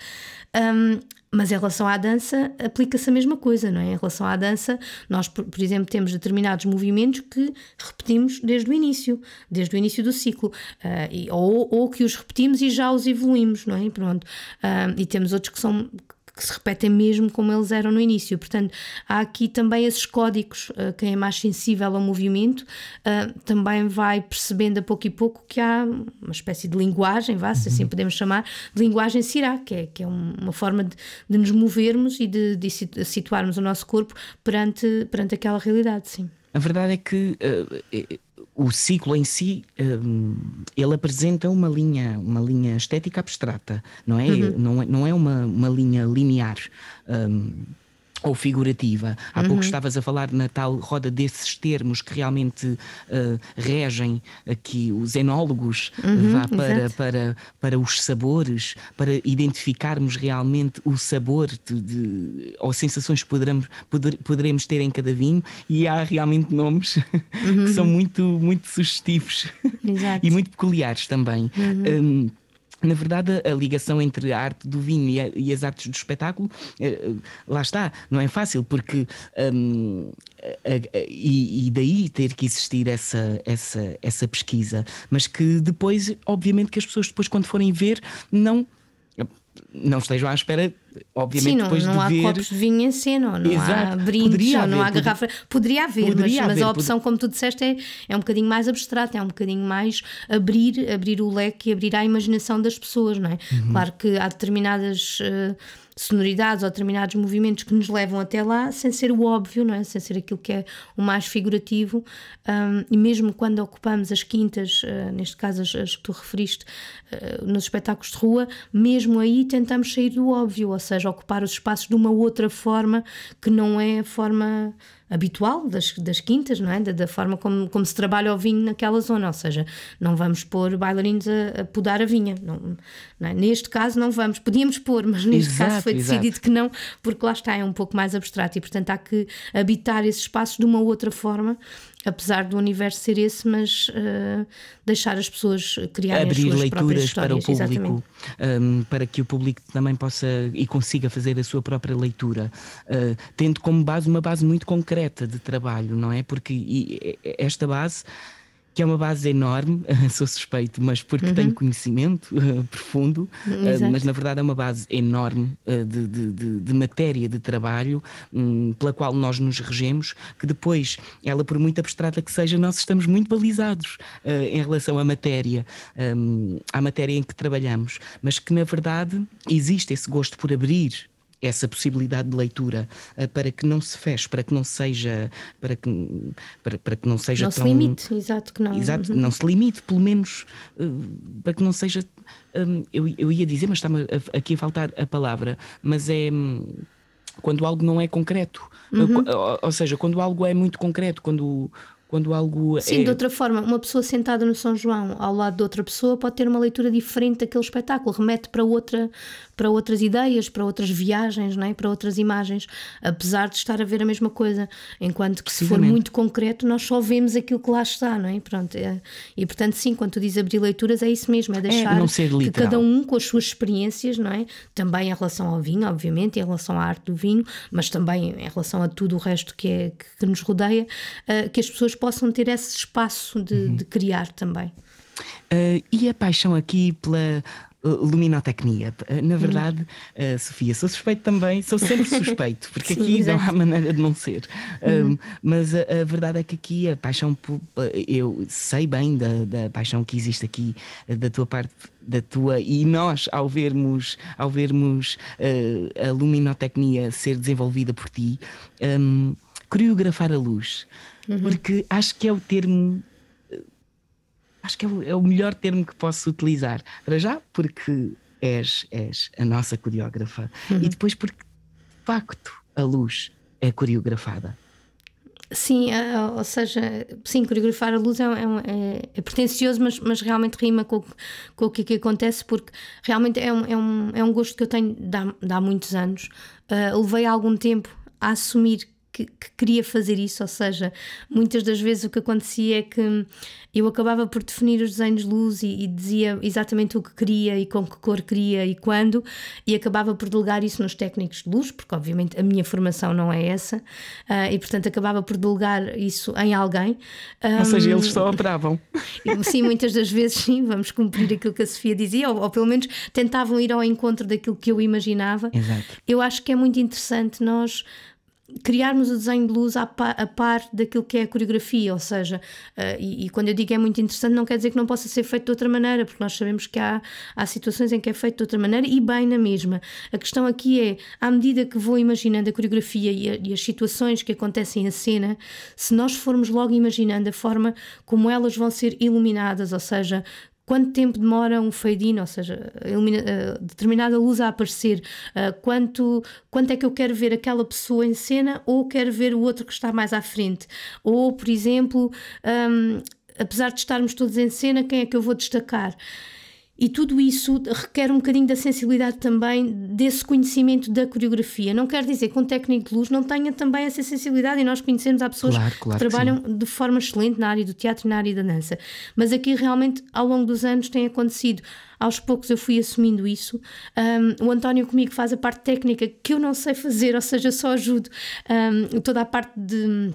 Um, mas em relação à dança, aplica-se a mesma coisa, não é? Em relação à dança, nós, por, por, exemplo, temos determinados movimentos que repetimos desde o início, desde o início do ciclo, uh, e, ou, ou que os repetimos e já os evoluímos, não é? Pronto. Uh, e temos outros que são que se repetem mesmo como eles eram no início. Portanto, há aqui também esses códigos. Uh, quem é mais sensível ao movimento uh, também vai percebendo a pouco e pouco que há uma espécie de linguagem, vá, se assim uhum. podemos chamar, de linguagem cirá, que é, que é uma forma de, de nos movermos e de, de, situarmos o nosso corpo perante, perante aquela realidade, sim. A verdade é que uh, o ciclo em si um, ele apresenta uma linha uma linha estética abstrata não é uhum. não é, não é uma, uma linha linear um, ou figurativa. Há uhum. pouco estavas a falar na tal roda desses termos que realmente uh, regem aqui os enólogos uhum, vá para, para, para os sabores, para identificarmos realmente o sabor de, de, ou sensações que poderemos, poder, poderemos ter em cada vinho e há realmente nomes uhum. que são muito, muito sugestivos e muito peculiares também. Um, na verdade, a ligação entre a arte do vinho e, a, e as artes do espetáculo, eh, lá está, não é fácil, porque um, a, a, e, e, daí ter que existir essa, essa, essa pesquisa, mas que depois, obviamente, que as pessoas depois, quando forem ver, não não estejam à espera, obviamente, Sim, não, depois não de há ver. copos de vinho em cena, não Exato. há brindes, poderia haver, não há garrafa. Poderia haver, poderia mas, haver, mas, a opção, como tu disseste, é, é um bocadinho mais abstrata, é um bocadinho mais abrir, abrir o leque e abrir a imaginação das pessoas, não é? Uhum. Claro que há determinadas. Uh, sonoridades ou determinados movimentos que nos levam até lá, sem ser o óbvio, não é? sem ser aquilo que é o mais figurativo. Um, e mesmo quando ocupamos as quintas, uh, neste caso as, as, que tu referiste, uh, nos espetáculos de rua, mesmo aí tentamos sair do óbvio, ou seja, ocupar os espaços de uma outra forma que não é a forma habitual das, das quintas, não é? Da, da, forma como, como se trabalha o vinho naquela zona, ou seja, não vamos pôr bailarinos a, a podar a vinha. Não, não é? Neste caso não vamos, podíamos pôr, mas neste exato, caso foi decidido exato. que não, porque lá está, é um pouco mais abstrato e portanto há que habitar esse espaço de uma outra forma apesar do universo ser esse, mas uh, deixar as pessoas criarem Abrir as suas leituras para o público, um, para que o público também possa e consiga fazer a sua própria leitura, uh, tendo como base uma base muito concreta de trabalho, não é? Porque esta base que é uma base enorme, sou suspeito, mas porque uhum. tenho conhecimento uh, profundo, uh, mas na verdade é uma base enorme uh, de, de, de, matéria de trabalho um, pela qual nós nos regemos, que depois, ela por muito abstrata que seja, nós estamos muito balizados em relação à matéria, um, à matéria em que trabalhamos, mas que na verdade existe esse gosto por abrir essa possibilidade de leitura uh, para que não se feche, para que não seja para que, para, para que não seja não tão, se limite, exato que não. Exato, uhum. não se limite, pelo menos uh, para que não seja um, eu, eu ia dizer, mas está-me aqui a faltar a palavra, mas é um, quando algo não é concreto. Uhum. Ou, ou, seja, quando algo é muito concreto, quando quando algo Sim, é... de outra forma, uma pessoa sentada no São João ao lado de outra pessoa pode ter uma leitura diferente daquele espetáculo, remete para, outra, para outras ideias, para outras viagens, não é? para outras imagens, apesar de estar a ver a mesma coisa. Enquanto que se for muito concreto, nós só vemos aquilo que lá está, não é? Pronto, é... E portanto, sim, quando tu dizes abrir leituras, é isso mesmo, é, é deixar é que cada um com as suas experiências, não é? Também em relação ao vinho, obviamente, em relação à arte do vinho, mas também em relação a tudo o resto que, é, que nos rodeia, uh, que as pessoas possam ter esse espaço de, uhum. de criar também. Uh, e a paixão aqui pela luminotecnia. Eh, na verdade, uh, Sofia, sou suspeito também, sou sempre suspeito, porque Sim, aqui exatamente. não há maneira de não ser. Uhum. Um, mas a, a, verdade é que aqui a paixão, eu sei bem da, da paixão que existe aqui da tua parte da tua e nós ao vermos ao vermos uh, a luminotecnia ser desenvolvida por ti um, coreografar a luz uhum. porque acho que é o termo. Acho que é o, é o, melhor termo que posso utilizar. Para já, porque és, és a nossa coreógrafa, uhum. e depois porque, de facto, a luz é coreografada. Sim, ou seja, sim, coreografar a luz é, é, é pretencioso, mas, mas realmente rima com, com o que, que acontece, porque realmente é um, é, um, é um gosto que eu tenho de há, de há muitos anos. Uh, levei algum tempo a assumir que, que, queria fazer isso, ou seja, muitas das vezes o que acontecia é que eu acabava por definir os desenhos de luz e, e dizia exatamente o que queria e com que cor queria e quando, e acabava por delegar isso nos técnicos de luz, porque obviamente a minha formação não é essa, uh, e portanto acabava por delegar isso em alguém. Um, ou seja, eles só operavam. Sim, muitas das vezes sim, vamos cumprir aquilo que a Sofia dizia, ou, ou pelo menos tentavam ir ao encontro daquilo que eu imaginava. Exato. Eu acho que é muito interessante nós criarmos o desenho de luz a par, a par daquilo que é a coreografia, ou seja, uh, e, e, quando eu digo é muito interessante, não quer dizer que não possa ser feito de outra maneira, porque nós sabemos que há, há situações em que é feito de outra maneira e bem na mesma. A questão aqui é, à medida que vou imaginando a coreografia e, a, e as situações que acontecem em cena, se nós formos logo imaginando a forma como elas vão ser iluminadas, ou seja, quanto tempo demora um fade-in, ou seja, ilumina, uh, determinada luz a aparecer, uh, quanto, quanto é que eu quero ver aquela pessoa em cena ou quero ver o outro que está mais à frente. Ou, por exemplo, um, apesar de estarmos todos em cena, quem é que eu vou destacar? E tudo isso requer um bocadinho da sensibilidade também desse conhecimento da coreografia. Não quer dizer que um técnico de luz não tenha também essa sensibilidade e nós conhecemos há pessoas claro, claro que trabalham que de forma excelente na área do teatro e na área da dança. Mas aqui realmente, ao longo dos anos, tem acontecido. Aos poucos eu fui assumindo isso. Um, o António comigo faz a parte técnica que eu não sei fazer, ou seja, só ajudo um, toda a parte de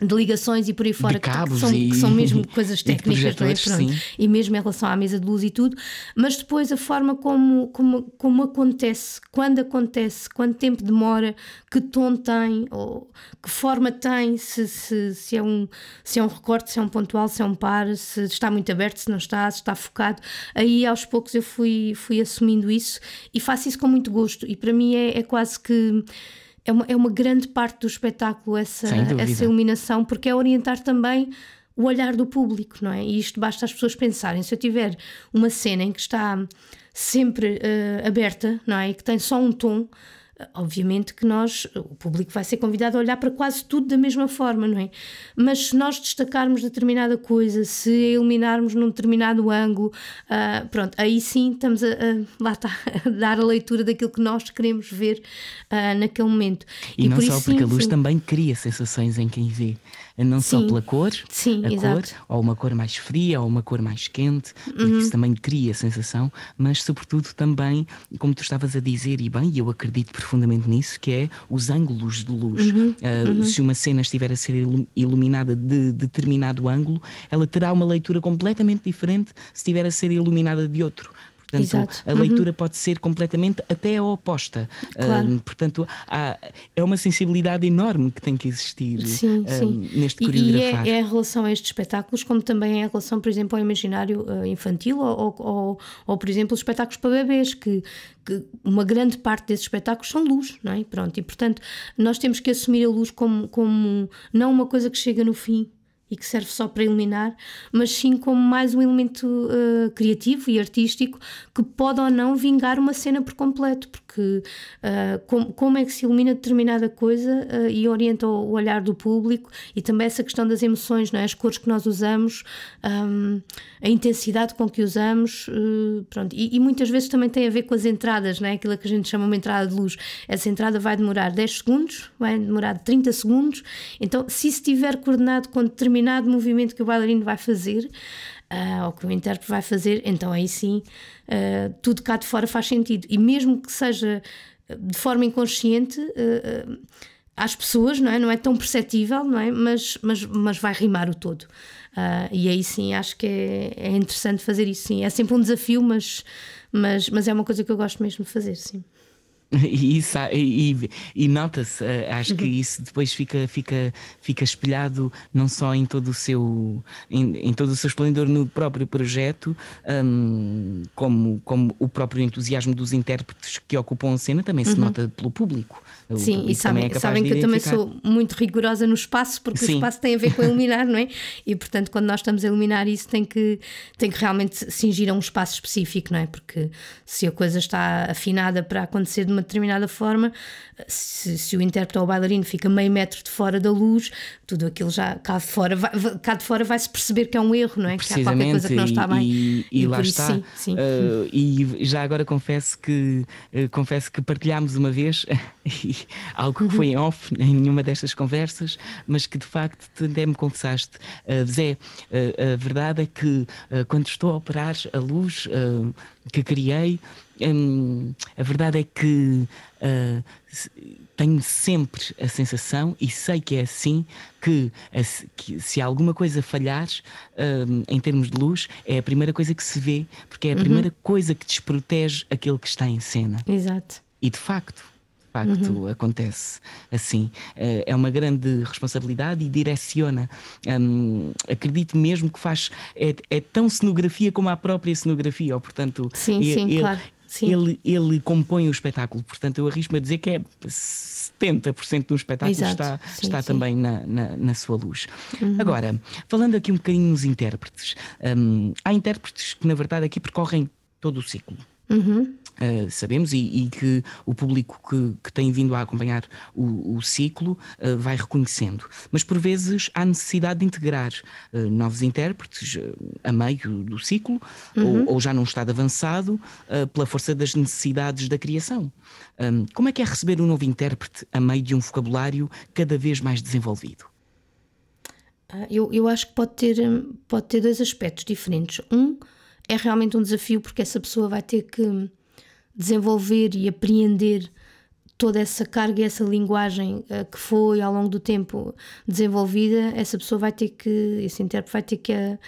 de ligações e por aí fora, que, que, são, e... que são mesmo coisas técnicas, não é? Pronto. E mesmo em relação à mesa de luz e tudo, mas depois a forma como, como, como acontece, quando acontece, quanto tempo demora, que tom tem, ou que forma tem, se, se, se, é, um, se é um recorte, se é um pontual, se é um par, se está muito aberto, se não está, se está focado. Aí aos poucos eu fui, fui assumindo isso e faço isso com muito gosto. E para mim é, é quase que é uma, é uma grande parte do espetáculo essa, essa iluminação, porque é orientar também o olhar do público, não é? E isto basta as pessoas pensarem. Se eu tiver uma cena em que está sempre uh, aberta, não é? E que tem só um tom, Obviamente que nós, o público vai ser convidado a olhar para quase tudo da mesma forma, não é? Mas se nós destacarmos determinada coisa, se iluminarmos num determinado ângulo, uh, pronto, aí sim estamos a, a, lá está, a dar a leitura daquilo que nós queremos ver uh, naquele momento. E, e não por só isso, porque sim, a luz sim. também cria sensações em quem vê não Sim. só pela cor, Sim, a exato. cor, ou uma cor mais fria, ou uma cor mais quente, porque uhum. isso também cria sensação, mas sobretudo também, como tu estavas a dizer, e bem, eu acredito profundamente nisso, que é os ângulos de luz. Uhum. Uh, uhum. Se uma cena estiver a ser iluminada de determinado ângulo, ela terá uma leitura completamente diferente se estiver a ser iluminada de outro. Portanto, Exato. a leitura uhum. pode ser completamente até oposta. Claro. Uh, portanto, há, é uma sensibilidade enorme que tem que existir sim, uh, sim. neste coreografar. E é, é, em relação a estes espetáculos, como também é em relação, por exemplo, ao imaginário uh, infantil ou, ou, ou, por exemplo, os espetáculos para bebês, que, que uma grande parte desses espetáculos são luz, não é? Pronto, e portanto, nós temos que assumir a luz como, como não uma coisa que chega no fim, e que serve só para iluminar, mas sim como mais um elemento uh, criativo e artístico que pode ou não vingar uma cena por completo, porque uh, com, como é que se ilumina determinada coisa uh, e orienta o, olhar do público e também essa questão das emoções, não é? as cores que nós usamos, um, a intensidade com que usamos, pronto. E, e, muitas vezes também tem a ver com as entradas, não é? aquilo que a gente chama uma entrada de luz. Essa entrada vai demorar 10 segundos, vai demorar 30 segundos, então se estiver coordenado com determinado determinado movimento que o bailarino vai fazer, uh, ou que o intérprete vai fazer, então aí sim uh, tudo cá de fora faz sentido. E mesmo que seja de forma inconsciente, uh, às pessoas, não é? Não é tão perceptível, não é? Mas, mas, mas vai rimar o todo. Uh, e aí sim acho que é, é, interessante fazer isso, sim. É sempre um desafio, mas, mas, mas é uma coisa que eu gosto mesmo de fazer, sim. E, isso, e, e nota-se, eh, acho que uhum. isso depois fica, fica, fica espelhado não só em todo o seu, em, em todo o seu esplendor no próprio projeto, um, como, como o próprio entusiasmo dos intérpretes que ocupam a cena também se uhum. nota pelo público. Sim, e sabem, é sabem que eu também sou muito rigorosa no espaço, porque Sim. o espaço tem a ver com iluminar, não é? E portanto, quando nós estamos a iluminar isso, tem que, tem que realmente cingir a um espaço específico, não é? Porque se a coisa está afinada para acontecer de uma determinada forma, se, se, o intérprete ou o bailarino fica meio metro de fora da luz, tudo aquilo já cá de fora vai, cá de fora vai-se perceber que é um erro, não é? Que há qualquer coisa que não está bem. E, e, e lá está. Sim, sim. Uh, e já agora confesso que uh, confesso que partilhámos uma vez algo que foi em off em nenhuma destas conversas, mas que de facto até me confessaste, uh, Zé, a verdade é que quando estou a operar a luz que criei, um, a verdade é que uh, tenho sempre a sensação, e sei que é assim, que, que se alguma coisa falhar um, em termos de luz, é a primeira coisa que se vê, porque é a uhum. primeira coisa que desprotege aquele que está em cena. Exato. E de facto, facto uhum. acontece assim. Uh, é uma grande responsabilidade e direciona. Um, acredito mesmo que faz. É, é, tão cenografia como a própria cenografia, ou portanto. Sim, sim, ele, claro ele, ele compõe o espetáculo. Portanto, eu arrisco-me a dizer que é 70% do espetáculo Exato. está, sim, está sim. também na, na, na, sua luz. Uhum. Agora, falando aqui um bocadinho nos intérpretes, um, há intérpretes que, na verdade, aqui percorrem todo o ciclo. Uhum. Uh, sabemos e, e, que o público que, que, tem vindo a acompanhar o, o ciclo uh, vai reconhecendo. Mas por vezes há necessidade de integrar uh, novos intérpretes a meio do ciclo uhum. ou, ou, já num estado avançado pela força das necessidades da criação. Um, como é que é receber um novo intérprete a meio de um vocabulário cada vez mais desenvolvido? Ah, eu, eu acho que pode ter, pode ter dois aspectos diferentes. Um é realmente um desafio porque essa pessoa vai ter que desenvolver e apreender toda essa carga e essa linguagem uh, que foi ao longo do tempo desenvolvida, essa pessoa vai ter que, esse intérprete vai ter que a,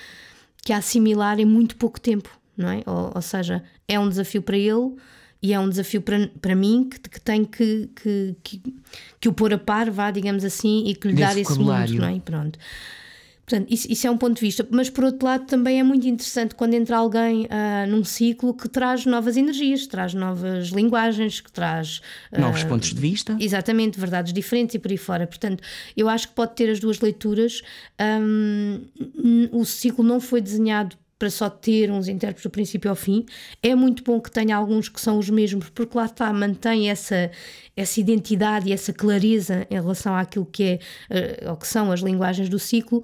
que a assimilar em muito pouco tempo, não é? Ou, ou, seja, é um desafio para ele e é um desafio para, para mim que, que tenho que, que, que, que o pôr a par, vá, digamos assim, e que lhe dar esse mundo, não é? Pronto. Portanto, isso, isso, é um ponto de vista. Mas, por outro lado, também é muito interessante quando entra alguém uh, num ciclo que traz novas energias, traz novas linguagens, que traz. Uh, Novos pontos de vista. Exatamente, verdades diferentes e por aí fora. Portanto, eu acho que pode ter as duas leituras. Um, o ciclo não foi desenhado para só ter uns intérpretes do princípio ao fim. É muito bom que tenha alguns que são os mesmos, porque lá está, mantém essa, essa identidade e essa clareza em relação àquilo que é, uh, ou que são as linguagens do ciclo,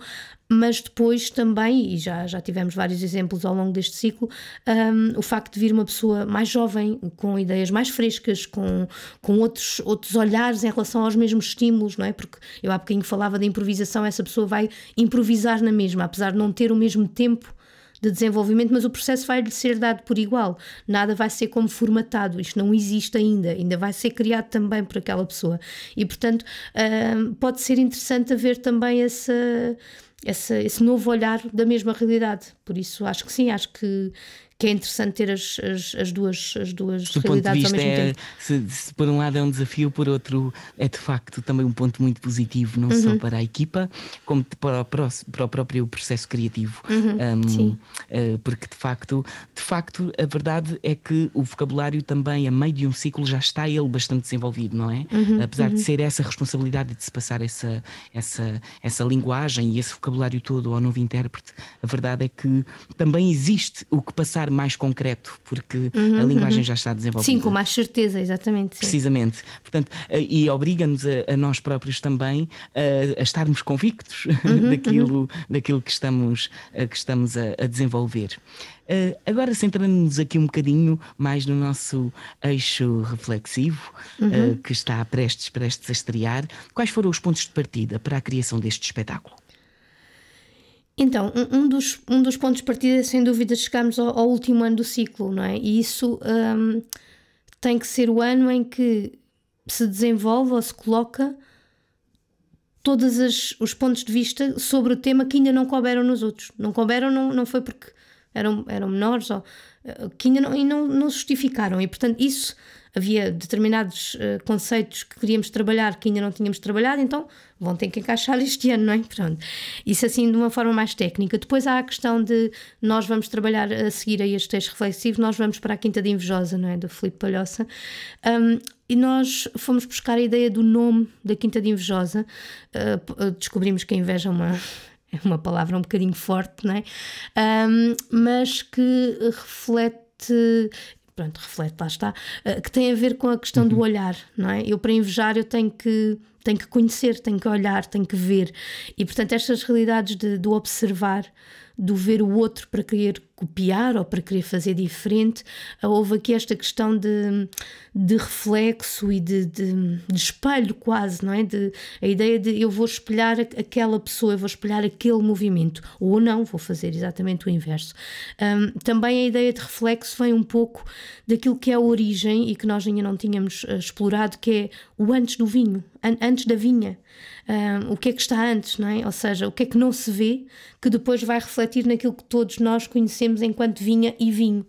mas depois também, e já, já tivemos vários exemplos ao longo deste ciclo, um, o facto de vir uma pessoa mais jovem, com ideias mais frescas, com, com outros, outros olhares em relação aos mesmos estímulos, não é? Porque eu há bocadinho falava da improvisação, essa pessoa vai improvisar na mesma, apesar de não ter o mesmo tempo de desenvolvimento, mas o processo vai-lhe ser dado por igual. Nada vai ser como formatado, isto não existe ainda, ainda vai ser criado também por aquela pessoa. E, portanto, uh, pode ser interessante haver também essa, essa, esse novo olhar da mesma realidade. Por isso, acho que sim, acho que, que é interessante ter as, as, as duas, as duas Do realidades ao mesmo é, tempo. Se, se, por um lado é um desafio, por outro é de facto também um ponto muito positivo, não uhum. só para a equipa, como para o, para o próprio processo criativo. Uhum. Um, Sim. Uh, porque de facto, de facto, a verdade é que o vocabulário também, a meio de um ciclo, já está ele bastante desenvolvido, não é? Uhum. Apesar de uhum. ser essa responsabilidade de se passar essa, essa, essa linguagem e esse vocabulário todo ao novo intérprete, a verdade é que também existe o que passar mais concreto, porque uhum, a linguagem uhum. já está desenvolvida. Sim, com mais certeza, exatamente. Sim. Precisamente. Portanto, eh, e obriga-nos a, a, nós próprios também a, a estarmos convictos uhum, daquilo, uhum. daquilo que estamos, que estamos a, a desenvolver. Uh, agora, centrando-nos aqui um bocadinho mais no nosso eixo reflexivo, uhum. uh, que está prestes, prestes a estrear, quais foram os pontos de partida para a criação deste espetáculo? Então, um, dos, um dos pontos de partida é sem dúvida chegarmos ao, ao último ano do ciclo, não é? E isso um, tem que ser o ano em que se desenvolve ou se coloca todos os pontos de vista sobre o tema que ainda não couberam nos outros. Não couberam, não, não foi porque eram, eram menores ou eh, que ainda não, e não, não justificaram. E portanto, isso havia determinados uh, conceitos que queríamos trabalhar que ainda não tínhamos trabalhado, então vão ter que encaixar este ano, não é? Pronto. Isso assim de uma forma mais técnica. Depois há a questão de nós vamos trabalhar a seguir a este texto reflexivo, nós vamos para a Quinta de Invejosa, não é? Do Filipe Palhoça. Um, e nós fomos buscar a ideia do nome da Quinta de Invejosa. Uh, descobrimos que a inveja é uma é uma palavra um bocadinho forte, não é? Um, mas que reflete pronto, reflete, lá está, uh, que tem a ver com a questão uhum. do olhar, não é? Eu para invejar eu tenho que tenho que conhecer, tenho que olhar, tenho que ver. E portanto, estas realidades de, do observar do ver o outro para querer copiar ou para querer fazer diferente. Ah, houve aqui esta questão de, de reflexo e de, de, de, espelho, quase, não é? De, a ideia de eu vou espelhar aquela pessoa, eu vou espelhar aquele movimento, ou não, vou fazer exatamente o inverso. Um, também a ideia de reflexo vem um pouco daquilo que é a origem e que nós ainda não tínhamos uh, explorado, que é o antes do vinho, an antes da vinha. Um, o que é que está antes, não é? Ou seja, o que é que não se vê que depois vai refletir naquilo que todos nós conhecemos enquanto vinha e vinho.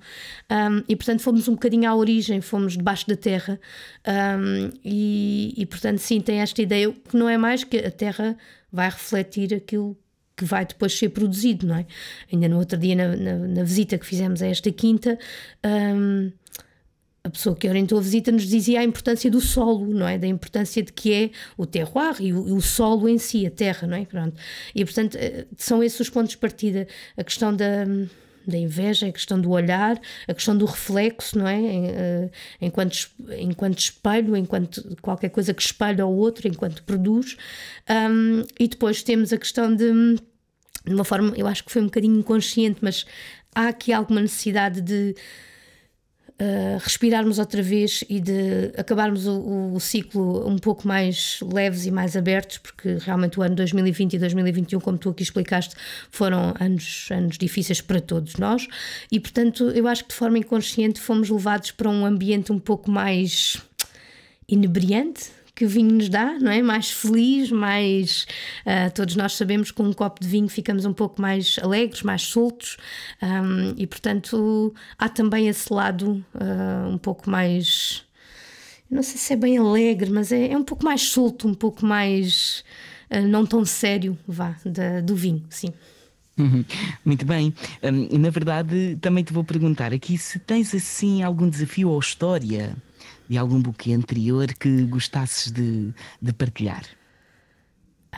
Um, e portanto fomos um bocadinho à origem, fomos debaixo da terra. Um, e, e portanto, sim, tem esta ideia que não é mais que a terra vai refletir aquilo que vai depois ser produzido, não é? Ainda no outro dia, na, na, na visita que fizemos a esta quinta, um, a pessoa que orientou a visita nos dizia a importância do solo, não é? Da importância de que é o terroir e o, o solo em si, a terra, não é? Pronto. E portanto eh, são esses os pontos de partida. A questão da, da inveja, a questão do olhar, a questão do reflexo, não é? Eh, enquanto, enquanto espelho, enquanto qualquer coisa que espelha ao outro, enquanto produz. Um, e depois temos a questão de, de uma forma, eu acho que foi um bocadinho inconsciente, mas há aqui alguma necessidade de respirarmos outra vez e de acabarmos o, o, ciclo um pouco mais leves e mais abertos, porque realmente o ano 2020 e 2021, como tu aqui explicaste, foram anos, anos difíceis para todos nós. E, portanto, eu acho que de forma inconsciente fomos levados para um ambiente um pouco mais inebriante que vinho nos dá, não é? Mais feliz, mais. Uh, todos nós sabemos que com um copo de vinho ficamos um pouco mais alegres, mais soltos, um, e portanto há também esse lado uh, um pouco mais. Não sei se é bem alegre, mas é, é um pouco mais solto, um pouco mais. Uh, não tão sério, vá, do vinho, sim. Uhum. Muito bem. Na verdade, também te vou perguntar aqui se tens assim algum desafio ou história de algum buquê anterior que gostasses de, de partilhar?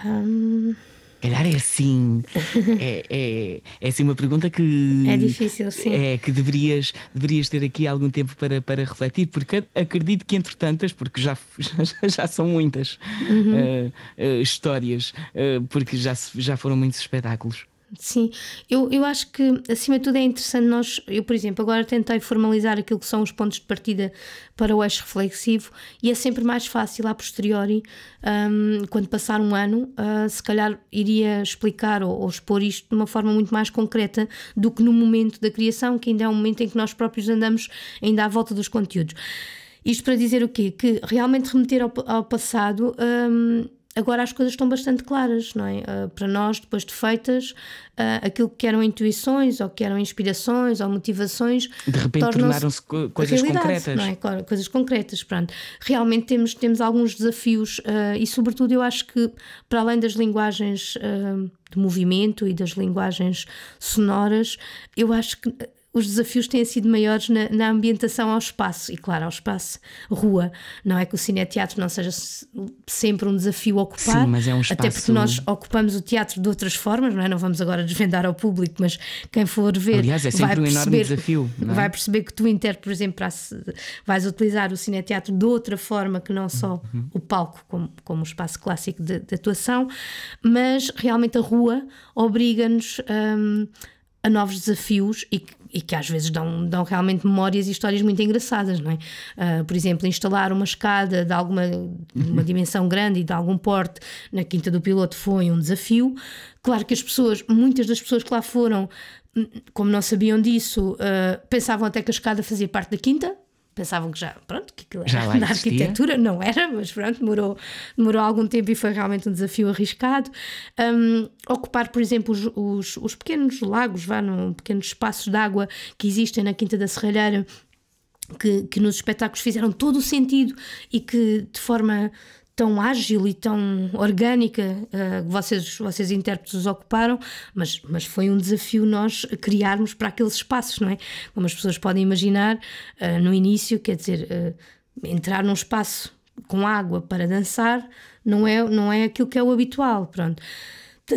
Um... Calhar é assim. é, é, é assim uma pergunta que. É difícil, sim. É que deverias, deverias ter aqui algum tempo para, para refletir, porque acredito que entre tantas, porque já, já, já são muitas uhum. uh, uh, histórias, uh, porque já, já foram muitos espetáculos. Sim, eu, eu acho que acima de tudo é interessante nós, eu por exemplo, agora tentei formalizar aquilo que são os pontos de partida para o eixo reflexivo e é sempre mais fácil a posteriori, um, quando passar um ano, uh, se calhar iria explicar ou, ou, expor isto de uma forma muito mais concreta do que no momento da criação, que ainda é um momento em que nós próprios andamos ainda à volta dos conteúdos. Isto para dizer o quê? Que realmente remeter ao, ao passado. Um, agora as coisas estão bastante claras, não é? Uh, para nós, depois de feitas, uh, aquilo que eram intuições ou que eram inspirações ou motivações. De repente tornaram-se co coisas concretas. Não é? Coisas concretas, pronto. Realmente temos, temos alguns desafios uh, e, sobretudo, eu acho que, para além das linguagens de movimento e das linguagens sonoras, eu acho que os desafios têm sido maiores na, na, ambientação ao espaço e, claro, ao espaço rua. Não é que o cineteatro não seja sempre um desafio ocupar, Sim, mas é um espaço... até porque nós ocupamos o teatro de outras formas, não é? Não vamos agora desvendar ao público, mas quem for ver. Aliás, é sempre um enorme desafio. É? Vai perceber que tu, inter, por exemplo, vais utilizar o cineteatro de outra forma que não só uhum. o palco como, como o espaço clássico de, de atuação, mas realmente a rua obriga-nos. Um, a novos desafios e, e que às vezes dão, dão realmente memórias e histórias muito engraçadas, não é? Uh, por exemplo, instalar uma escada de alguma uma dimensão grande e de algum porte na Quinta do Piloto foi um desafio. Claro que as pessoas, muitas das pessoas que lá foram, como não sabiam disso, uh, pensavam até que a escada fazia parte da quinta, pensavam que já, pronto, que aquilo já era da arquitetura, não era, mas pronto, demorou, demorou algum tempo e foi realmente um desafio arriscado. Um, ocupar, por exemplo, os, os, os, pequenos lagos, vá, no, pequenos espaços de água que existem na Quinta da Serralheira, que, que nos espetáculos fizeram todo o sentido e que de forma tão ágil e tão orgânica uh, vocês, vocês intérpretes ocuparam, mas, mas foi um desafio nós criarmos para aqueles espaços, não é? Como as pessoas podem imaginar, uh, no início, quer dizer, uh, entrar num espaço com água para dançar não é, não é aquilo que é o habitual, pronto.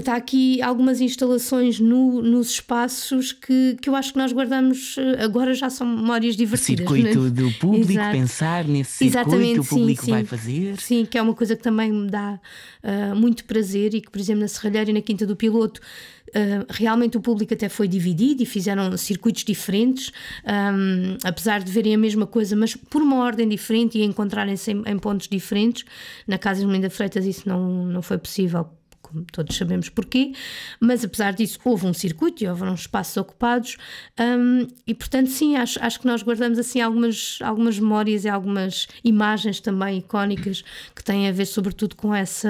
Há aqui algumas instalações no, nos espaços que, que eu acho que nós guardamos, eh, agora já são memórias divertidas. O circuito né? do público, Exato. pensar nesse circuito Exatamente, que o público sim, vai fazer. Sim, que é uma coisa que também me dá uh, muito prazer e que, por exemplo, na Serralheira e na Quinta do Piloto, Uh, realmente o público até foi dividido e fizeram circuitos diferentes, um, apesar de verem a mesma coisa, mas por uma ordem diferente e encontrarem-se em, em, pontos diferentes. Na Casa de Melinda Freitas isso não, não foi possível como todos sabemos porquê, mas apesar disso houve um circuito e houve uns espaços ocupados um, e portanto sim, acho, acho que nós guardamos assim algumas, algumas memórias e algumas imagens também icónicas que têm a ver sobretudo com essa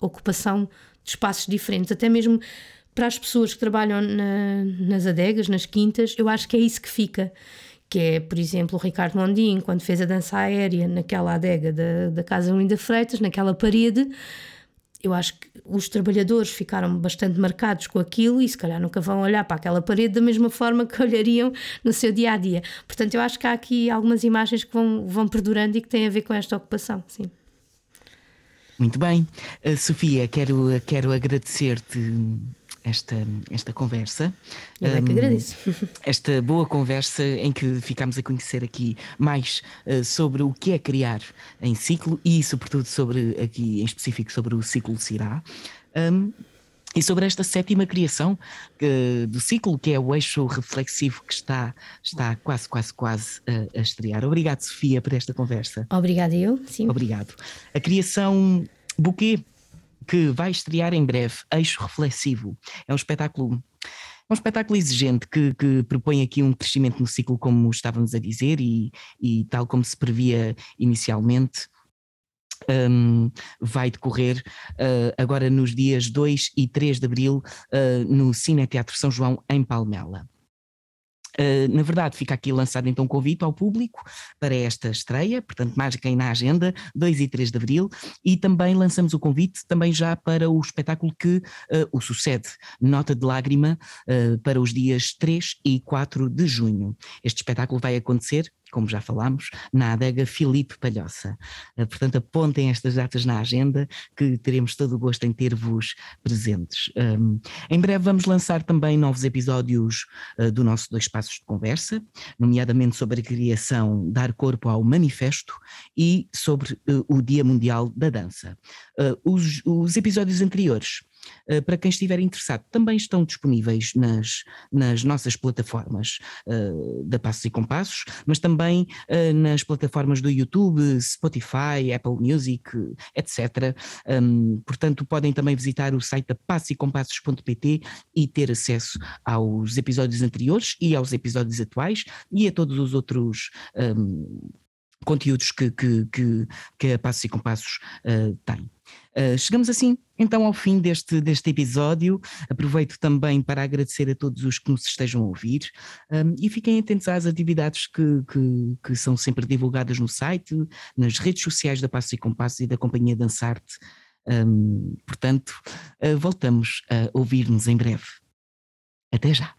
ocupação de espaços diferentes, até mesmo para as pessoas que trabalham na, nas adegas, nas quintas, eu acho que é isso que fica que é, por exemplo, o Ricardo Mondim, quando fez a dança aérea naquela adega da, da Casa Linda Freitas, naquela parede, eu acho que os trabalhadores ficaram bastante marcados com aquilo e se calhar nunca vão olhar para aquela parede da mesma forma que olhariam no seu dia a dia. Portanto, eu acho que há aqui algumas imagens que vão, vão perdurando e que têm a ver com esta ocupação, sim. Muito bem. Uh, Sofia, quero, quero agradecer-te esta, esta conversa. Eu é que agradeço. Esta boa conversa em que ficámos a conhecer aqui mais uh, sobre o que é criar em ciclo e, sobretudo, sobre aqui em específico sobre o ciclo Cirá. Um, e sobre esta sétima criação uh, do ciclo, que é o eixo reflexivo que está, está quase, quase, quase uh, a estrear. Obrigado, Sofia, por esta conversa. Obrigada, eu, sim. Obrigado. A criação Buquê que vai estrear em breve, Eixo Reflexivo. É um espetáculo um espetáculo exigente que, que, propõe aqui um crescimento no ciclo, como estávamos a dizer, e, e tal como se previa inicialmente. Um, vai decorrer uh, agora nos dias 2 e 3 de abril uh, no Cine Teatro São João, em Palmela. Uh, na verdade, fica aqui lançado então um convite ao público para esta estreia, portanto, marquem na agenda, 2 e 3 de abril, e também lançamos o convite também já para o espetáculo que uh, o sucede, Nota de Lágrima, uh, para os dias 3 e 4 de junho. Este espetáculo vai acontecer como já falámos, na adega Filipe Palhoça. Eh, portanto, apontem estas datas na agenda, que teremos todo o gosto em ter-vos presentes. Um, em breve vamos lançar também novos episódios uh, do nosso Dois Passos de Conversa, nomeadamente sobre a criação Dar Corpo ao Manifesto e sobre uh, o Dia Mundial da Dança. Uh, os, os episódios anteriores para quem estiver interessado, também estão disponíveis nas, nas nossas plataformas uh, da Passos e Compassos, mas também uh, nas plataformas do YouTube, Spotify, Apple Music, etc. Um, portanto, podem também visitar o site da passoecompassos.pt e ter acesso aos episódios anteriores e aos episódios atuais e a todos os outros um, conteúdos que, que, que, que a Passos e Compassos uh, tem. Uh, chegamos assim então ao fim deste, deste episódio. Aproveito também para agradecer a todos os que nos estejam a ouvir um, e fiquem atentos às atividades que, que, que, são sempre divulgadas no site, nas redes sociais da Passos e Compassos e da Companhia Dançarte. Um, portanto, uh, voltamos a ouvir-nos em breve. Até já!